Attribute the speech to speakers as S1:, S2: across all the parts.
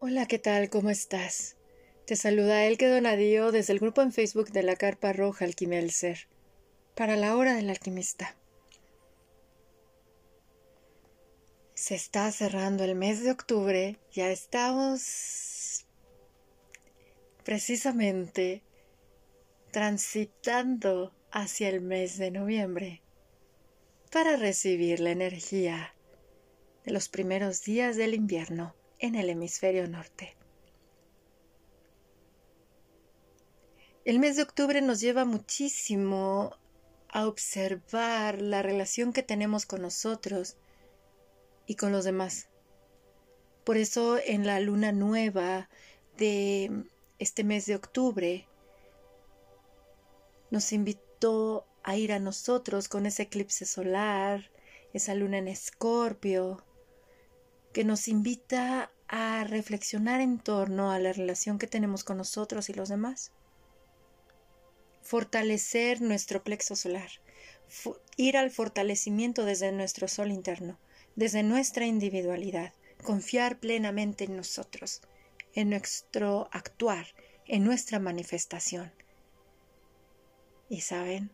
S1: Hola, ¿qué tal? ¿Cómo estás? Te saluda Elke Donadío desde el grupo en Facebook de la Carpa Roja Alquimia del Ser, para la hora del alquimista. Se está cerrando el mes de octubre, ya estamos precisamente transitando hacia el mes de noviembre para recibir la energía de los primeros días del invierno en el hemisferio norte. El mes de octubre nos lleva muchísimo a observar la relación que tenemos con nosotros y con los demás. Por eso en la luna nueva de este mes de octubre nos invitó a ir a nosotros con ese eclipse solar, esa luna en escorpio, que nos invita a reflexionar en torno a la relación que tenemos con nosotros y los demás. Fortalecer nuestro plexo solar, ir al fortalecimiento desde nuestro sol interno, desde nuestra individualidad, confiar plenamente en nosotros, en nuestro actuar, en nuestra manifestación. Y saben,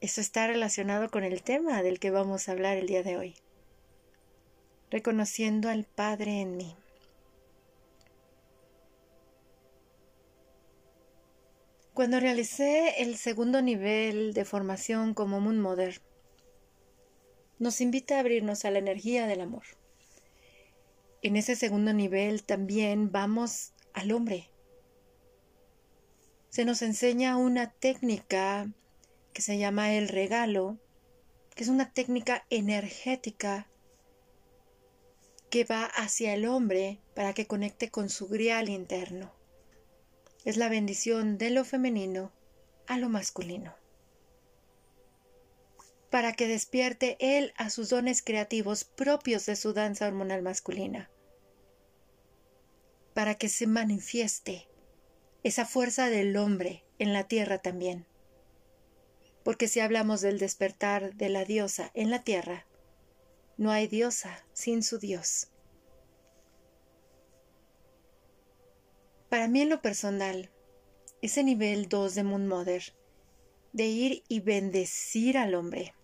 S1: eso está relacionado con el tema del que vamos a hablar el día de hoy reconociendo al Padre en mí. Cuando realicé el segundo nivel de formación como Moon Mother, nos invita a abrirnos a la energía del amor. En ese segundo nivel también vamos al hombre. Se nos enseña una técnica que se llama el regalo, que es una técnica energética que va hacia el hombre para que conecte con su grial interno. Es la bendición de lo femenino a lo masculino. Para que despierte él a sus dones creativos propios de su danza hormonal masculina. Para que se manifieste esa fuerza del hombre en la tierra también. Porque si hablamos del despertar de la diosa en la tierra, no hay diosa sin su Dios. Para mí en lo personal, ese nivel 2 de Moon Mother, de ir y bendecir al hombre,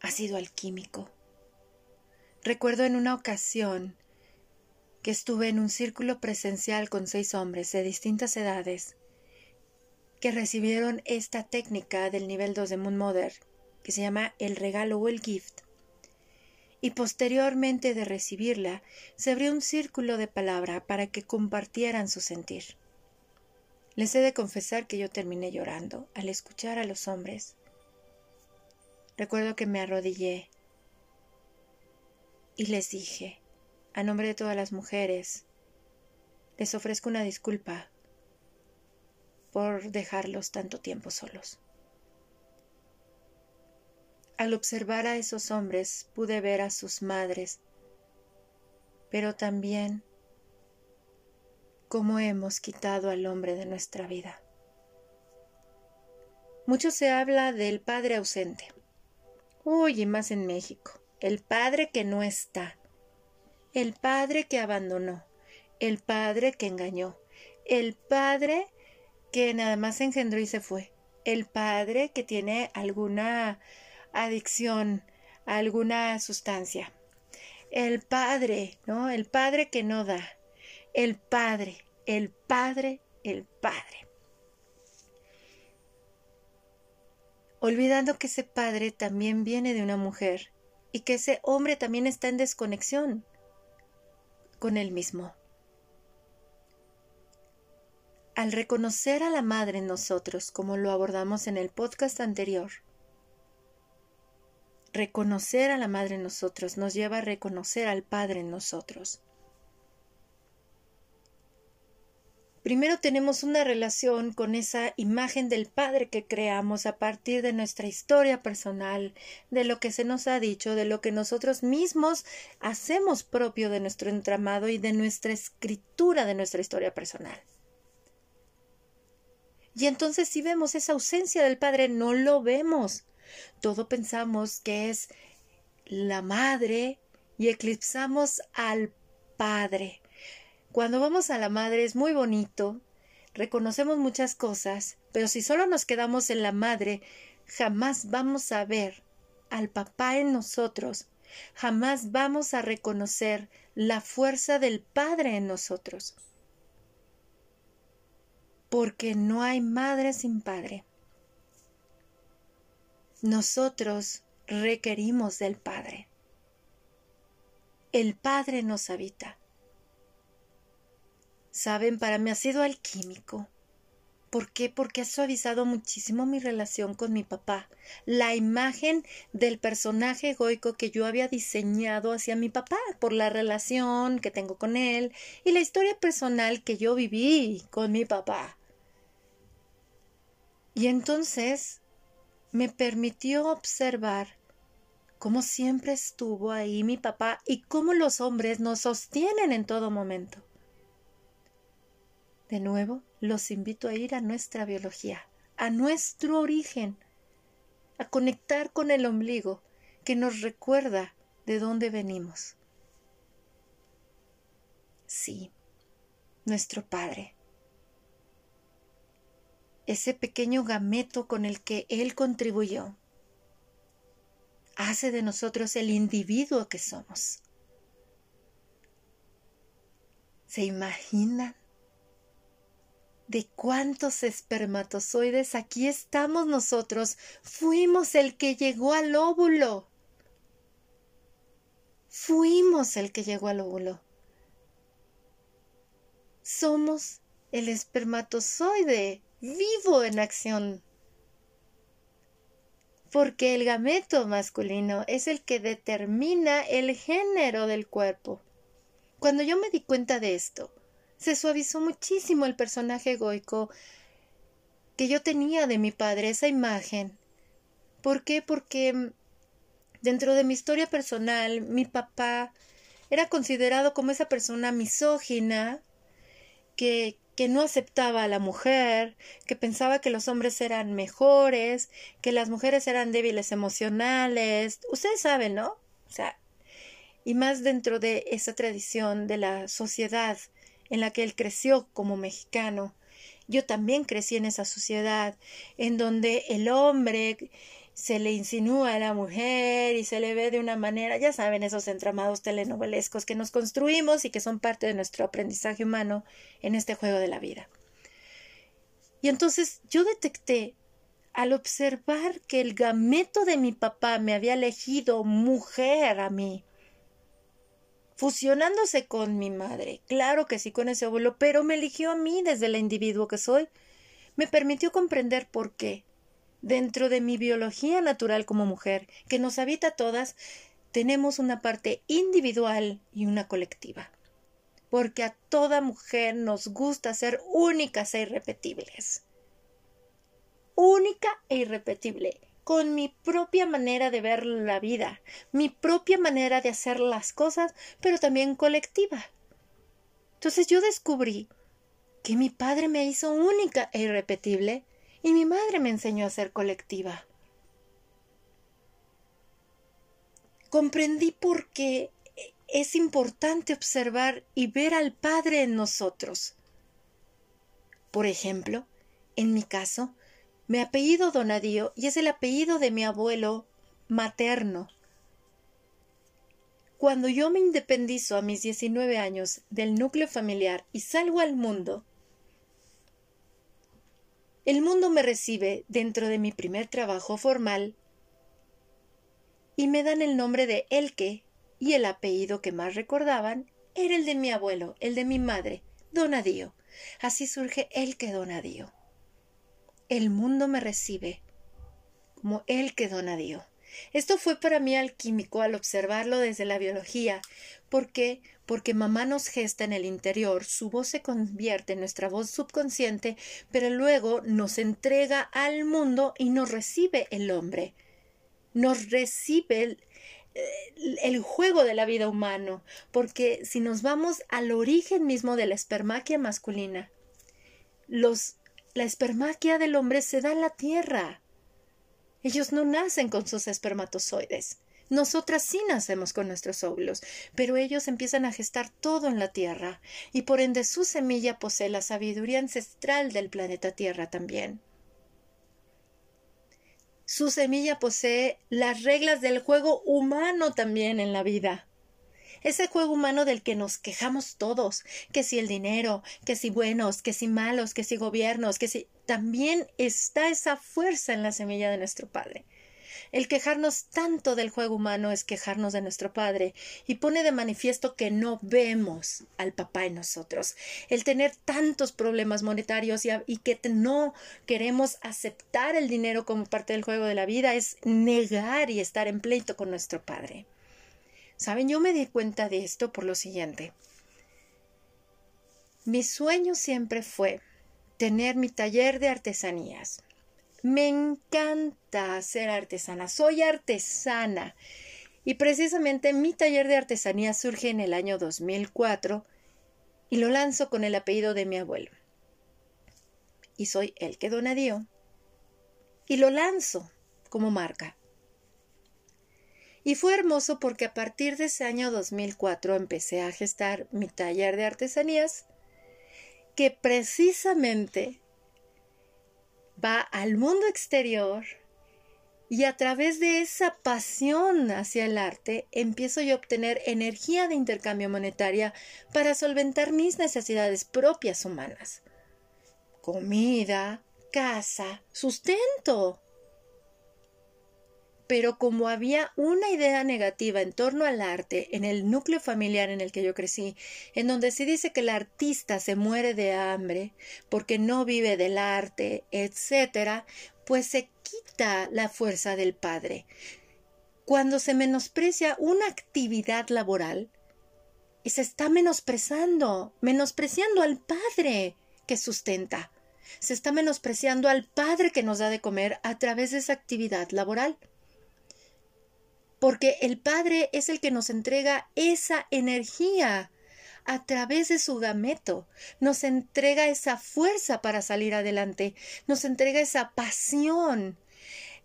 S1: ha sido alquímico. Recuerdo en una ocasión que estuve en un círculo presencial con seis hombres de distintas edades que recibieron esta técnica del nivel 2 de Moon Mother, que se llama el regalo o el gift, y posteriormente de recibirla se abrió un círculo de palabra para que compartieran su sentir. Les he de confesar que yo terminé llorando al escuchar a los hombres. Recuerdo que me arrodillé y les dije, a nombre de todas las mujeres, les ofrezco una disculpa por dejarlos tanto tiempo solos. Al observar a esos hombres pude ver a sus madres, pero también cómo hemos quitado al hombre de nuestra vida. Mucho se habla del padre ausente. Uy, y más en México. El padre que no está. El padre que abandonó. El padre que engañó. El padre que nada más engendró y se fue. El padre que tiene alguna adicción a alguna sustancia. El Padre, ¿no? El Padre que no da. El Padre, el Padre, el Padre. Olvidando que ese Padre también viene de una mujer y que ese hombre también está en desconexión con él mismo. Al reconocer a la Madre en nosotros, como lo abordamos en el podcast anterior, reconocer a la Madre en nosotros nos lleva a reconocer al Padre en nosotros. Primero tenemos una relación con esa imagen del Padre que creamos a partir de nuestra historia personal, de lo que se nos ha dicho, de lo que nosotros mismos hacemos propio de nuestro entramado y de nuestra escritura de nuestra historia personal. Y entonces si vemos esa ausencia del Padre, no lo vemos, todo pensamos que es la madre y eclipsamos al padre. Cuando vamos a la madre es muy bonito, reconocemos muchas cosas, pero si solo nos quedamos en la madre, jamás vamos a ver al papá en nosotros, jamás vamos a reconocer la fuerza del Padre en nosotros. Porque no hay madre sin padre. Nosotros requerimos del Padre. El Padre nos habita. Saben, para mí ha sido alquímico. ¿Por qué? Porque ha suavizado muchísimo mi relación con mi papá. La imagen del personaje egoico que yo había diseñado hacia mi papá, por la relación que tengo con él y la historia personal que yo viví con mi papá. Y entonces me permitió observar cómo siempre estuvo ahí mi papá y cómo los hombres nos sostienen en todo momento. De nuevo, los invito a ir a nuestra biología, a nuestro origen, a conectar con el ombligo que nos recuerda de dónde venimos. Sí, nuestro Padre. Ese pequeño gameto con el que Él contribuyó hace de nosotros el individuo que somos. ¿Se imaginan de cuántos espermatozoides aquí estamos nosotros. Fuimos el que llegó al óvulo. Fuimos el que llegó al óvulo. Somos el espermatozoide vivo en acción. Porque el gameto masculino es el que determina el género del cuerpo. Cuando yo me di cuenta de esto, se suavizó muchísimo el personaje egoico que yo tenía de mi padre, esa imagen. ¿Por qué? Porque mm, dentro de mi historia personal, mi papá era considerado como esa persona misógina que, que no aceptaba a la mujer, que pensaba que los hombres eran mejores, que las mujeres eran débiles emocionales. Ustedes saben, ¿no? O sea, y más dentro de esa tradición de la sociedad en la que él creció como mexicano. Yo también crecí en esa sociedad en donde el hombre se le insinúa a la mujer y se le ve de una manera, ya saben, esos entramados telenovelescos que nos construimos y que son parte de nuestro aprendizaje humano en este juego de la vida. Y entonces yo detecté, al observar que el gameto de mi papá me había elegido mujer a mí, fusionándose con mi madre. Claro que sí con ese abuelo, pero me eligió a mí desde el individuo que soy. Me permitió comprender por qué. Dentro de mi biología natural como mujer, que nos habita todas, tenemos una parte individual y una colectiva. Porque a toda mujer nos gusta ser únicas e irrepetibles. Única e irrepetible con mi propia manera de ver la vida, mi propia manera de hacer las cosas, pero también colectiva. Entonces yo descubrí que mi padre me hizo única e irrepetible y mi madre me enseñó a ser colectiva. Comprendí por qué es importante observar y ver al Padre en nosotros. Por ejemplo, en mi caso, mi apellido Donadío y es el apellido de mi abuelo materno. Cuando yo me independizo a mis 19 años del núcleo familiar y salgo al mundo, el mundo me recibe dentro de mi primer trabajo formal y me dan el nombre de Elke y el apellido que más recordaban era el de mi abuelo, el de mi madre, Donadío. Así surge Elke Donadío el mundo me recibe como el que dona Dios. Esto fue para mí alquímico al observarlo desde la biología. ¿Por qué? Porque mamá nos gesta en el interior, su voz se convierte en nuestra voz subconsciente, pero luego nos entrega al mundo y nos recibe el hombre. Nos recibe el, el juego de la vida humano, porque si nos vamos al origen mismo de la espermaquia masculina, los la espermaquia del hombre se da en la tierra. Ellos no nacen con sus espermatozoides. Nosotras sí nacemos con nuestros óvulos, pero ellos empiezan a gestar todo en la Tierra, y por ende su semilla posee la sabiduría ancestral del planeta Tierra también. Su semilla posee las reglas del juego humano también en la vida. Ese juego humano del que nos quejamos todos, que si el dinero, que si buenos, que si malos, que si gobiernos, que si también está esa fuerza en la semilla de nuestro Padre. El quejarnos tanto del juego humano es quejarnos de nuestro Padre y pone de manifiesto que no vemos al papá en nosotros. El tener tantos problemas monetarios y, que no queremos aceptar el dinero como parte del juego de la vida es negar y estar en pleito con nuestro Padre. Saben, yo me di cuenta de esto por lo siguiente. Mi sueño siempre fue tener mi taller de artesanías. Me encanta ser artesana, soy artesana. Y precisamente mi taller de artesanía surge en el año 2004 y lo lanzo con el apellido de mi abuelo. Y soy el que donadió. Y lo lanzo como marca. Y fue hermoso porque a partir de ese año 2004 empecé a gestar mi taller de artesanías que precisamente va al mundo exterior y a través de esa pasión hacia el arte empiezo yo a obtener energía de intercambio monetaria para solventar mis necesidades propias humanas. Comida, casa, sustento. Pero como había una idea negativa en torno al arte en el núcleo familiar en el que yo crecí, en donde se dice que el artista se muere de hambre porque no vive del arte, etc., pues se quita la fuerza del padre. Cuando se menosprecia una actividad laboral, y se está menospreciando, menospreciando al padre que sustenta. Se está menospreciando al padre que nos da de comer a través de esa actividad laboral porque el Padre es el que nos entrega esa energía a través de su gameto, nos entrega esa fuerza para salir adelante, nos entrega esa pasión,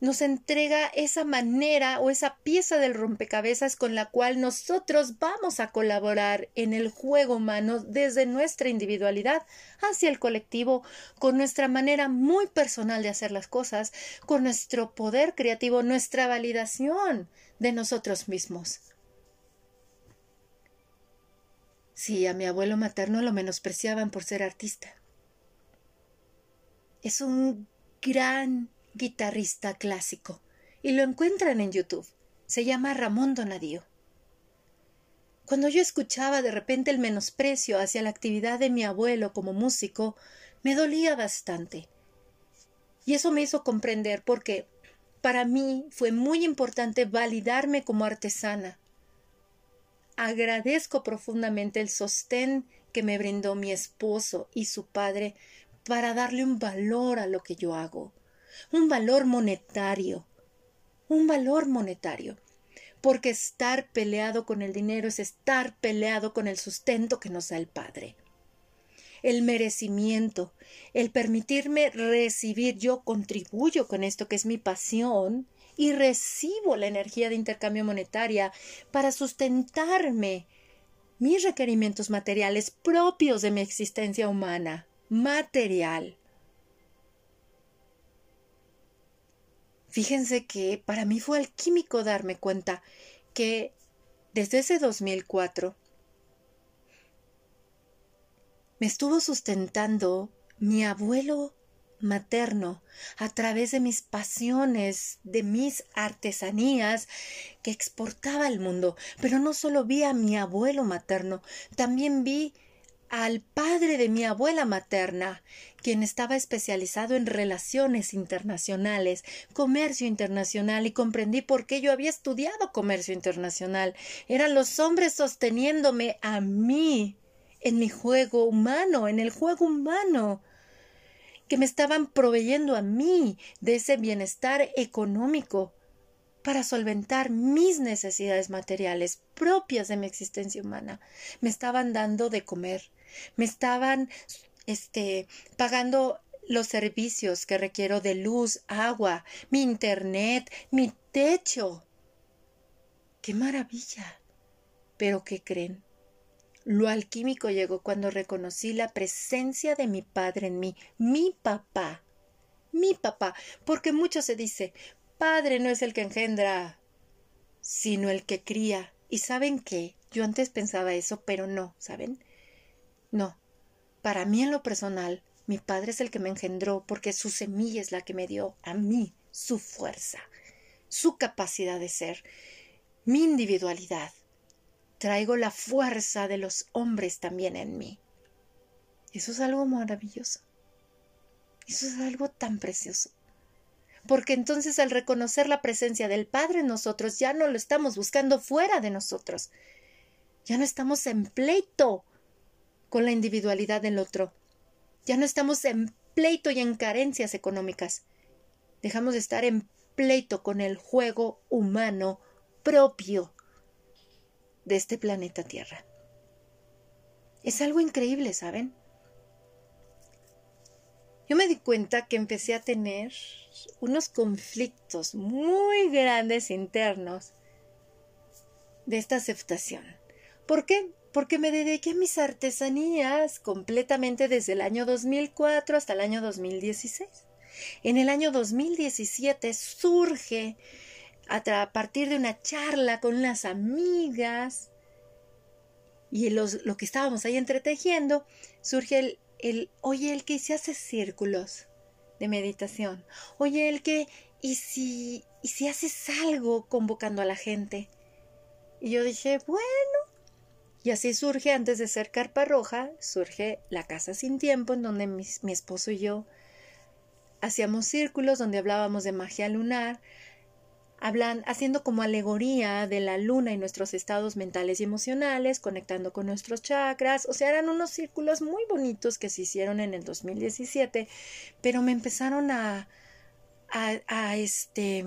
S1: nos entrega esa manera o esa pieza del rompecabezas con la cual nosotros vamos a colaborar en el juego humano desde nuestra individualidad hacia el colectivo, con nuestra manera muy personal de hacer las cosas, con nuestro poder creativo, nuestra validación de nosotros mismos. Sí, a mi abuelo materno lo menospreciaban por ser artista. Es un gran guitarrista clásico y lo encuentran en YouTube. Se llama Ramón Donadío. Cuando yo escuchaba de repente el menosprecio hacia la actividad de mi abuelo como músico, me dolía bastante. Y eso me hizo comprender por qué para mí fue muy importante validarme como artesana. Agradezco profundamente el sostén que me brindó mi esposo y su padre para darle un valor a lo que yo hago, un valor monetario, un valor monetario, porque estar peleado con el dinero es estar peleado con el sustento que nos da el Padre el merecimiento, el permitirme recibir, yo contribuyo con esto que es mi pasión y recibo la energía de intercambio monetaria para sustentarme mis requerimientos materiales propios de mi existencia humana, material. Fíjense que para mí fue alquímico darme cuenta que desde ese 2004 me estuvo sustentando mi abuelo materno a través de mis pasiones, de mis artesanías que exportaba al mundo. Pero no solo vi a mi abuelo materno, también vi al padre de mi abuela materna, quien estaba especializado en relaciones internacionales, comercio internacional, y comprendí por qué yo había estudiado comercio internacional. Eran los hombres sosteniéndome a mí en mi juego humano, en el juego humano, que me estaban proveyendo a mí de ese bienestar económico para solventar mis necesidades materiales propias de mi existencia humana. Me estaban dando de comer, me estaban este pagando los servicios que requiero de luz, agua, mi internet, mi techo. ¡Qué maravilla! Pero ¿qué creen? Lo alquímico llegó cuando reconocí la presencia de mi padre en mí, mi papá, mi papá, porque mucho se dice, padre no es el que engendra, sino el que cría. ¿Y saben qué? Yo antes pensaba eso, pero no, ¿saben? No. Para mí en lo personal, mi padre es el que me engendró porque su semilla es la que me dio a mí su fuerza, su capacidad de ser, mi individualidad. Traigo la fuerza de los hombres también en mí. Eso es algo maravilloso. Eso es algo tan precioso. Porque entonces al reconocer la presencia del Padre en nosotros, ya no lo estamos buscando fuera de nosotros. Ya no estamos en pleito con la individualidad del otro. Ya no estamos en pleito y en carencias económicas. Dejamos de estar en pleito con el juego humano propio de este planeta Tierra. Es algo increíble, ¿saben? Yo me di cuenta que empecé a tener unos conflictos muy grandes internos de esta aceptación. ¿Por qué? Porque me dediqué a mis artesanías completamente desde el año 2004 hasta el año 2016. En el año 2017 surge a, partir de una charla con unas amigas y lo que estábamos ahí entretejiendo, surge el, el, oye, el que se hace círculos de meditación, oye, el que, ¿y si, y si haces algo convocando a la gente? Y yo dije, bueno, y así surge, antes de ser Carpa Roja, surge la Casa Sin Tiempo, en donde mi, mi esposo y yo hacíamos círculos donde hablábamos de magia lunar, hablan, haciendo como alegoría de la luna y nuestros estados mentales y emocionales, conectando con nuestros chakras, o sea, eran unos círculos muy bonitos que se hicieron en el 2017, pero me empezaron a, a, a este,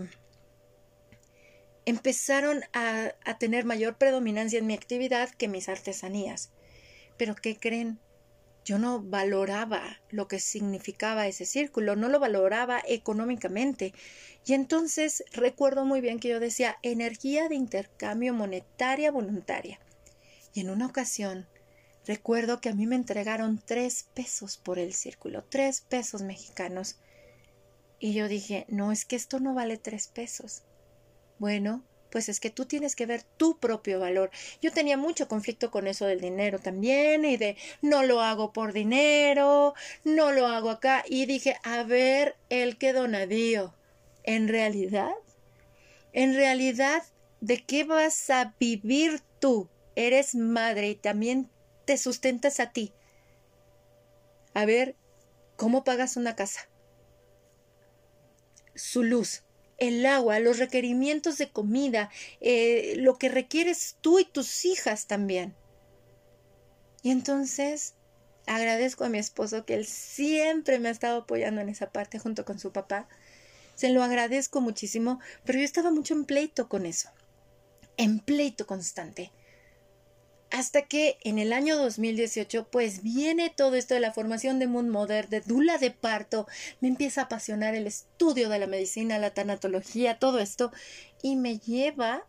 S1: empezaron a, a tener mayor predominancia en mi actividad que mis artesanías. Pero ¿qué creen? yo no valoraba lo que significaba ese círculo, no lo valoraba económicamente. Y entonces recuerdo muy bien que yo decía energía de intercambio monetaria voluntaria. Y en una ocasión recuerdo que a mí me entregaron tres pesos por el círculo, tres pesos mexicanos. Y yo dije, no, es que esto no vale tres pesos. Bueno, pues es que tú tienes que ver tu propio valor. Yo tenía mucho conflicto con eso del dinero también y de no lo hago por dinero, no lo hago acá y dije, a ver, el que donadío. En realidad, en realidad, ¿de qué vas a vivir tú? Eres madre y también te sustentas a ti. A ver, ¿cómo pagas una casa? Su luz, el agua, los requerimientos de comida, eh, lo que requieres tú y tus hijas también. Y entonces agradezco a mi esposo que él siempre me ha estado apoyando en esa parte junto con su papá. Se lo agradezco muchísimo, pero yo estaba mucho en pleito con eso, en pleito constante hasta que en el año 2018 pues viene todo esto de la formación de Moon Mother, de Dula de parto, me empieza a apasionar el estudio de la medicina, la tanatología, todo esto y me lleva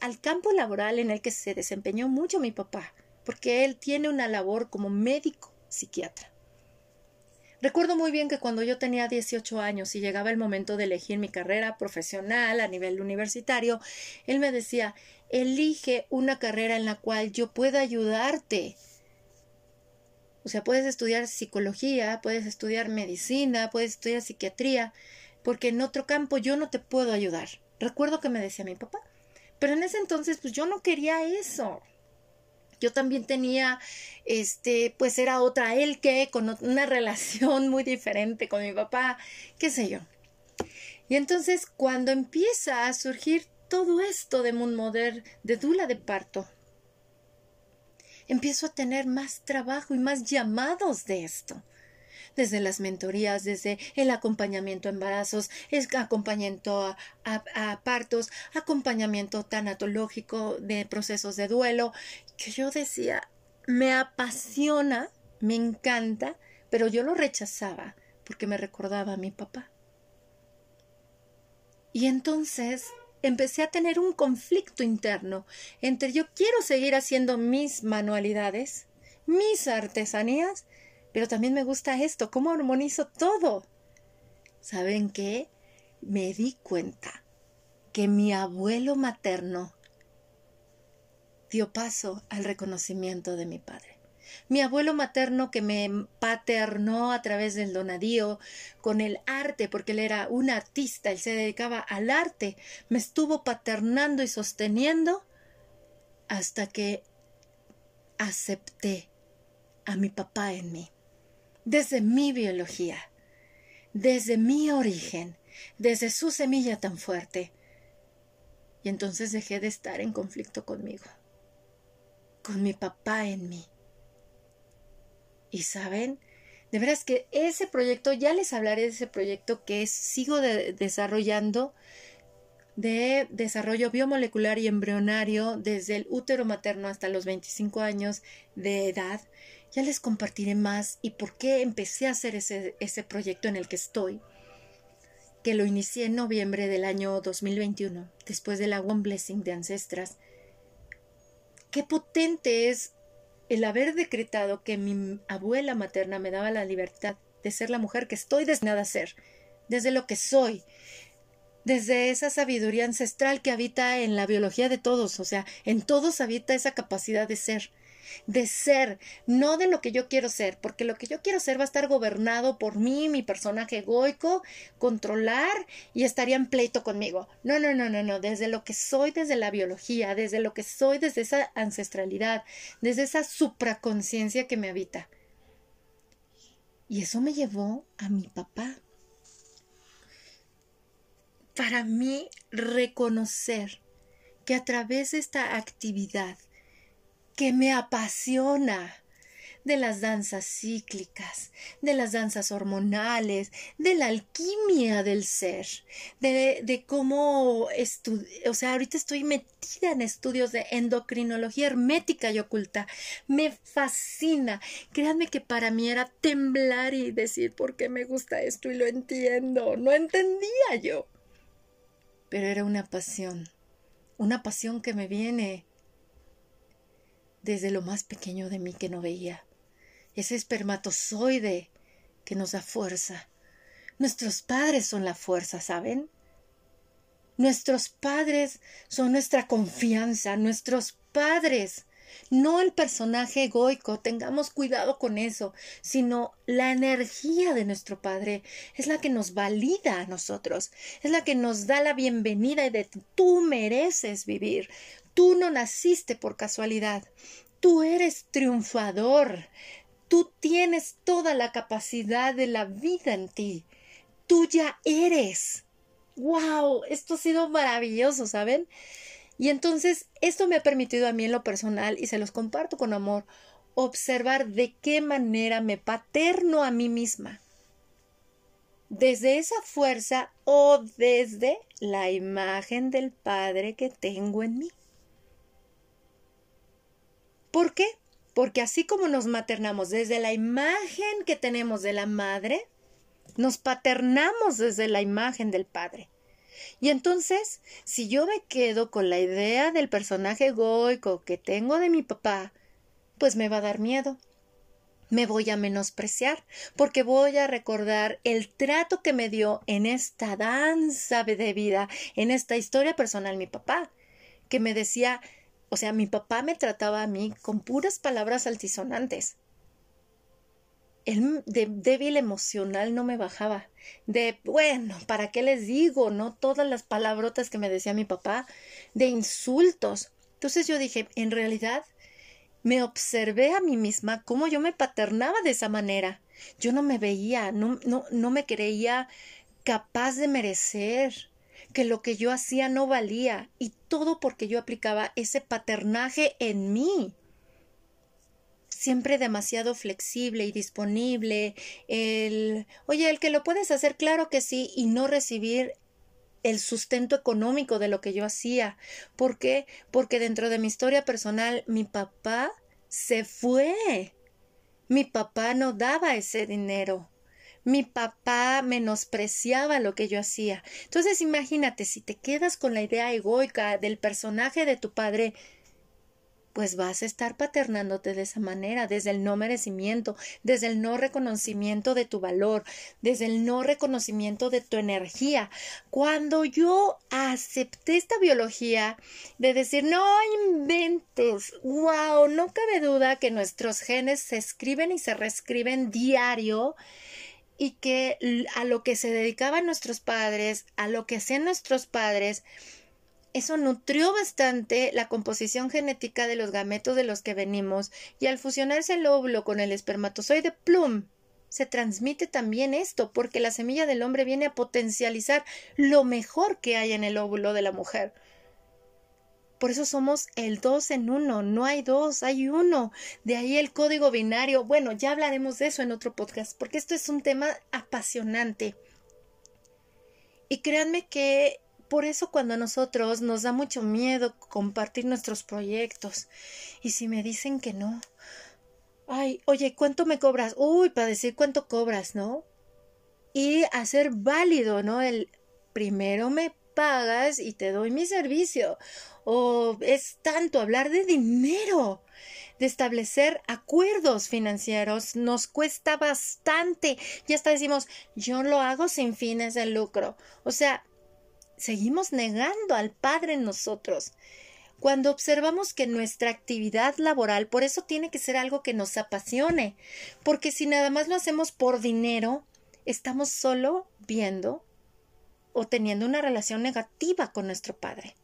S1: al campo laboral en el que se desempeñó mucho mi papá, porque él tiene una labor como médico psiquiatra. Recuerdo muy bien que cuando yo tenía 18 años y llegaba el momento de elegir mi carrera profesional a nivel universitario, él me decía, elige una carrera en la cual yo pueda ayudarte. O sea, puedes estudiar psicología, puedes estudiar medicina, puedes estudiar psiquiatría, porque en otro campo yo no te puedo ayudar. Recuerdo que me decía mi papá. Pero en ese entonces, pues yo no quería eso. Yo también tenía, este, pues era otra él que con una relación muy diferente con mi papá, qué sé yo. Y entonces cuando empieza a surgir todo esto de Moon de Dula de parto, empiezo a tener más trabajo y más llamados de esto. Desde las mentorías, desde el acompañamiento a embarazos, el acompañamiento a, partos, acompañamiento tanatológico de procesos de duelo, que yo decía, me apasiona, me encanta, pero yo lo rechazaba porque me recordaba a mi papá. Y entonces empecé a tener un conflicto interno entre yo quiero seguir haciendo mis manualidades, mis artesanías, pero también me gusta esto, cómo armonizo todo. ¿Saben qué? Me di cuenta que mi abuelo materno dio paso al reconocimiento de mi padre. Mi abuelo materno que me paternó a través del donadío con el arte, porque él era un artista, él se dedicaba al arte, me estuvo paternando y sosteniendo hasta que acepté a mi papá en mí, desde mi biología, desde mi origen, desde su semilla tan fuerte. Y entonces dejé de estar en conflicto conmigo, con mi papá en mí. Y saben, de veras que ese proyecto, ya les hablaré de ese proyecto que sigo desarrollando de desarrollo biomolecular y embrionario desde el útero materno hasta los 25 años de edad. Ya les compartiré más y por qué empecé a hacer ese, ese proyecto en el que estoy, que lo inicié en noviembre del año 2021, después de la One Blessing de Ancestras. Qué potente es el haber decretado que mi abuela materna me daba la libertad de ser la mujer que estoy destinada a ser, desde lo que soy, desde esa sabiduría ancestral que habita en la biología de todos, o sea, en todos habita esa capacidad de ser de ser, no de lo que yo quiero ser, porque lo que yo quiero ser va a estar gobernado por mí, mi personaje egoico, controlar y estaría en pleito conmigo. No, no, no, no, no, desde lo que soy, desde la biología, desde lo que soy, desde esa ancestralidad, desde esa supraconciencia que me habita. Y eso me llevó a mi papá. Para mí, reconocer que a través de esta actividad que me apasiona de las danzas cíclicas, de las danzas hormonales, de la alquimia del ser, de, de cómo, o sea, ahorita estoy metida en estudios de endocrinología hermética y oculta. Me fascina. Créanme que para mí era temblar y decir por qué me gusta esto y lo entiendo. No entendía yo. Pero era una pasión, una pasión que me viene desde lo más pequeño de mí que no veía, ese espermatozoide que nos da fuerza. Nuestros padres son la fuerza, ¿saben? Nuestros padres son nuestra confianza, nuestros padres, no el personaje egoico, tengamos cuidado con eso, sino la energía de nuestro Padre es la que nos valida a nosotros, es la que nos da la bienvenida y de tú mereces vivir, Tú no naciste por casualidad. Tú eres triunfador. Tú tienes toda la capacidad de la vida en ti. Tú ya eres. ¡Wow! Esto ha sido maravilloso, ¿saben? Y entonces esto me ha permitido a mí en lo personal, y se los comparto con amor, observar de qué manera me paterno a mí misma. Desde esa fuerza o desde la imagen del Padre que tengo en mí. ¿Por qué? Porque así como nos maternamos desde la imagen que tenemos de la madre, nos paternamos desde la imagen del padre. Y entonces, si yo me quedo con la idea del personaje egoico que tengo de mi papá, pues me va a dar miedo. Me voy a menospreciar, porque voy a recordar el trato que me dio en esta danza de vida, en esta historia personal mi papá, que me decía o sea, mi papá me trataba a mí con puras palabras altisonantes. Él de débil emocional no me bajaba. De, bueno, ¿para qué les digo? No todas las palabrotas que me decía mi papá, de insultos. Entonces yo dije, en realidad, me observé a mí misma cómo yo me paternaba de esa manera. Yo no me veía, no, no, no me creía capaz de merecer que lo que yo hacía no valía y todo porque yo aplicaba ese paternaje en mí. Siempre demasiado flexible y disponible, el oye, el que lo puedes hacer, claro que sí, y no recibir el sustento económico de lo que yo hacía. ¿Por qué? Porque dentro de mi historia personal, mi papá se fue. Mi papá no daba ese dinero. Mi papá menospreciaba lo que yo hacía. Entonces imagínate, si te quedas con la idea egoica del personaje de tu padre, pues vas a estar paternándote de esa manera, desde el no merecimiento, desde el no reconocimiento de tu valor, desde el no reconocimiento de tu energía. Cuando yo acepté esta biología de decir, no inventes, wow, no cabe duda que nuestros genes se escriben y se reescriben diario y que a lo que se dedicaban nuestros padres, a lo que hacían nuestros padres, eso nutrió bastante la composición genética de los gametos de los que venimos y al fusionarse el óvulo con el espermatozoide plum se transmite también esto porque la semilla del hombre viene a potencializar lo mejor que hay en el óvulo de la mujer. Por eso somos el dos en uno, no hay dos, hay uno. De ahí el código binario. Bueno, ya hablaremos de eso en otro podcast, porque esto es un tema apasionante. Y créanme que por eso cuando a nosotros nos da mucho miedo compartir nuestros proyectos y si me dicen que no, ay, oye, ¿cuánto me cobras? Uy, para decir cuánto cobras, ¿no? Y hacer válido, ¿no? El primero me pagas y te doy mi servicio. O es tanto hablar de dinero de establecer acuerdos financieros nos cuesta bastante. Ya hasta decimos, yo lo hago sin fines de lucro. O sea, seguimos negando al Padre en nosotros. Cuando observamos que nuestra actividad laboral, por eso tiene que ser algo que nos apasione, porque si nada más lo hacemos por dinero, estamos solo viendo o teniendo una relación negativa con nuestro Padre.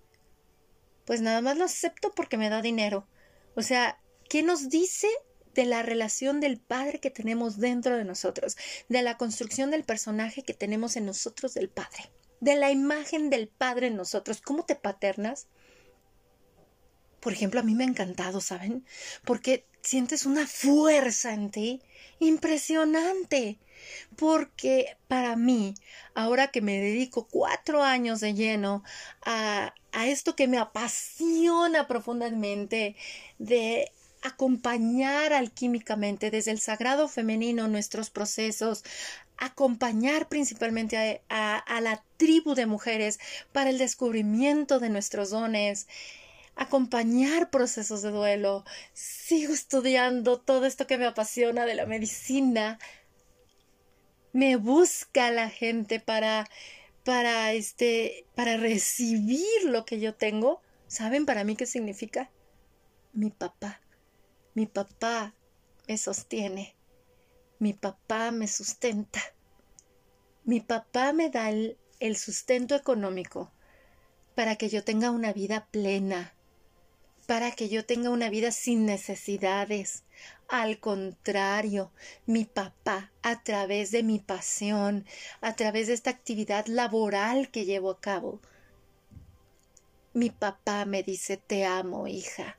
S1: Pues nada más lo acepto porque me da dinero. O sea, ¿qué nos dice de la relación del Padre que tenemos dentro de nosotros, de la construcción del personaje que tenemos en nosotros del Padre? de la imagen del Padre en nosotros. ¿Cómo te paternas? Por ejemplo, a mí me ha encantado, ¿saben? Porque sientes una fuerza en ti impresionante. Porque para mí, ahora que me dedico cuatro años de lleno a, a esto que me apasiona profundamente, de acompañar alquímicamente desde el sagrado femenino nuestros procesos, acompañar principalmente a, la tribu de mujeres para el descubrimiento de nuestros dones, acompañar procesos de duelo. Sigo estudiando todo esto que me apasiona de la medicina. Me busca la gente para para este para recibir lo que yo tengo. ¿Saben para mí qué significa? Mi papá. Mi papá me sostiene. Mi papá me sustenta. Mi papá me da el, sustento económico para que yo tenga una vida plena, para que yo tenga una vida sin necesidades. Al contrario, mi papá, a través de mi pasión, a través de esta actividad laboral que llevo a cabo, mi papá me dice, te amo, hija,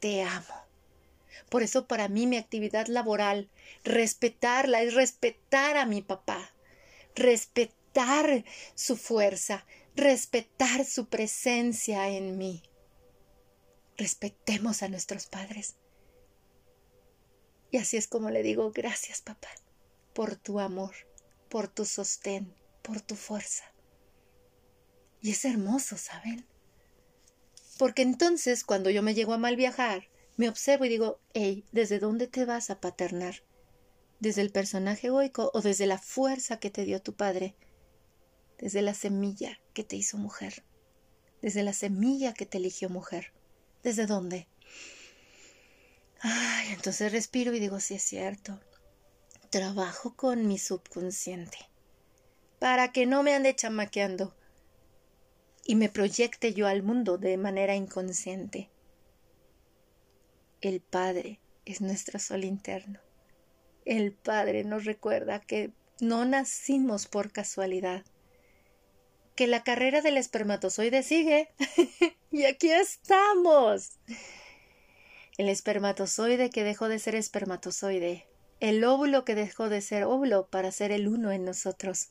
S1: te amo. Por eso para mí mi actividad laboral, respetarla es respetar a mi papá, respetar su fuerza, respetar su presencia en mí. Respetemos a nuestros padres. Y así es como le digo gracias, papá, por tu amor, por tu sostén, por tu fuerza. Y es hermoso, ¿saben? Porque entonces, cuando yo me llego a mal viajar, me observo y digo, hey, ¿desde dónde te vas a paternar? ¿Desde el personaje egoico o desde la fuerza que te dio tu padre? Desde la semilla que te hizo mujer. Desde la semilla que te eligió mujer. ¿Desde dónde? Ay, entonces respiro y digo, sí es cierto. Trabajo con mi subconsciente. Para que no me ande chamaqueando y me proyecte yo al mundo de manera inconsciente. El Padre es nuestro sol interno. El Padre nos recuerda que no nacimos por casualidad, que la carrera del espermatozoide sigue y aquí estamos. El espermatozoide que dejó de ser espermatozoide, el óvulo que dejó de ser óvulo para ser el uno en nosotros.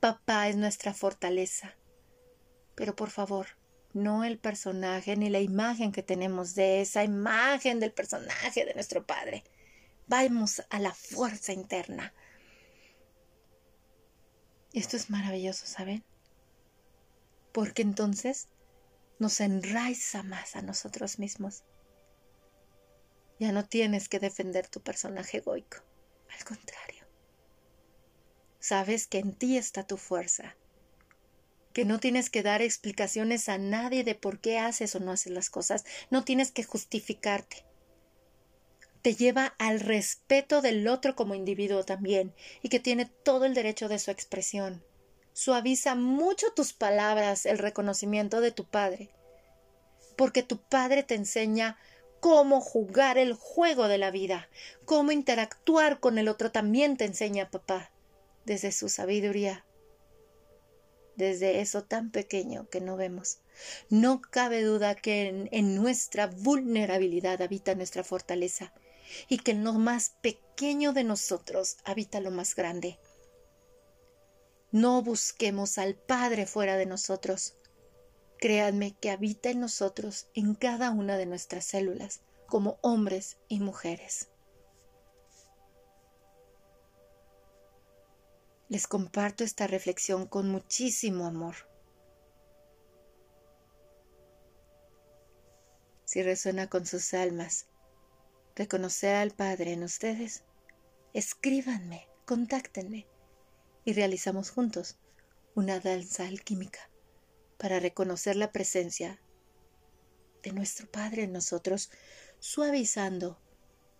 S1: Papá es nuestra fortaleza. Pero por favor, no el personaje ni la imagen que tenemos de esa imagen del personaje de nuestro Padre. Vamos a la fuerza interna. Esto es maravilloso, ¿saben? Porque entonces nos enraiza más a nosotros mismos. Ya no tienes que defender tu personaje egoico. Al contrario. Sabes que en ti está tu fuerza. Que no tienes que dar explicaciones a nadie de por qué haces o no haces las cosas. No tienes que justificarte te lleva al respeto del otro como individuo también, y que tiene todo el derecho de su expresión. Suaviza mucho tus palabras el reconocimiento de tu padre, porque tu padre te enseña cómo jugar el juego de la vida, cómo interactuar con el otro también te enseña papá, desde su sabiduría, desde eso tan pequeño que no vemos. No cabe duda que en, nuestra vulnerabilidad habita nuestra fortaleza y que en lo más pequeño de nosotros habita lo más grande. No busquemos al Padre fuera de nosotros. Créanme que habita en nosotros, en cada una de nuestras células, como hombres y mujeres. Les comparto esta reflexión con muchísimo amor. Si resuena con sus almas, reconocer al Padre en ustedes, escríbanme, contáctenme y realizamos juntos una danza alquímica para reconocer la presencia de nuestro Padre en nosotros, suavizando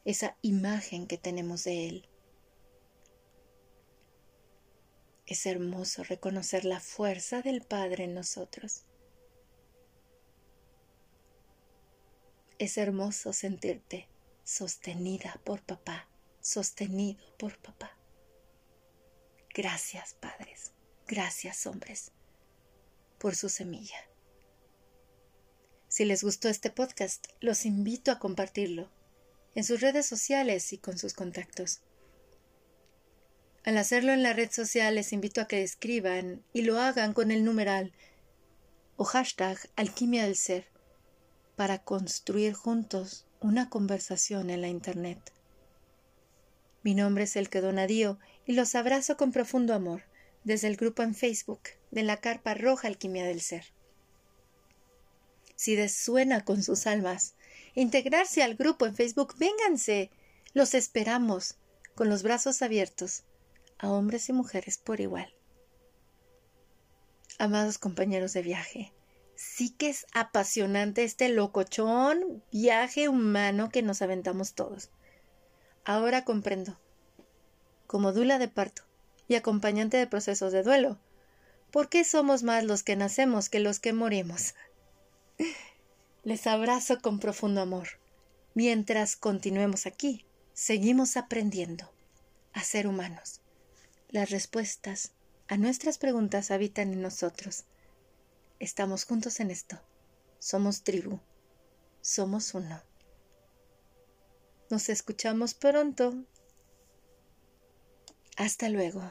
S1: esa imagen que tenemos de Él. Es hermoso reconocer la fuerza del Padre en nosotros. Es hermoso sentirte sostenida por papá, sostenido por papá. Gracias, padres, gracias, hombres, por su semilla. Si les gustó este podcast, los invito a compartirlo en sus redes sociales y con sus contactos. Al hacerlo en la red social les invito a que escriban y lo hagan con el numeral o hashtag alquimia del ser para construir juntos una conversación en la Internet. Mi nombre es Elke Donadío y los abrazo con profundo amor desde el grupo en Facebook de la Carpa Roja Alquimia del Ser. Si desuena con sus almas integrarse al grupo en Facebook, vénganse. Los esperamos con los brazos abiertos a hombres y mujeres por igual. Amados compañeros de viaje, sí que es apasionante este locochón viaje humano que nos aventamos todos. Ahora comprendo. Como dula de parto y acompañante de procesos de duelo, ¿por qué somos más los que nacemos que los que morimos? Les abrazo con profundo amor. Mientras continuemos aquí, seguimos aprendiendo a ser humanos. Las respuestas a nuestras preguntas habitan en nosotros Estamos juntos en esto. Somos tribu. Somos uno. Nos escuchamos pronto. Hasta luego.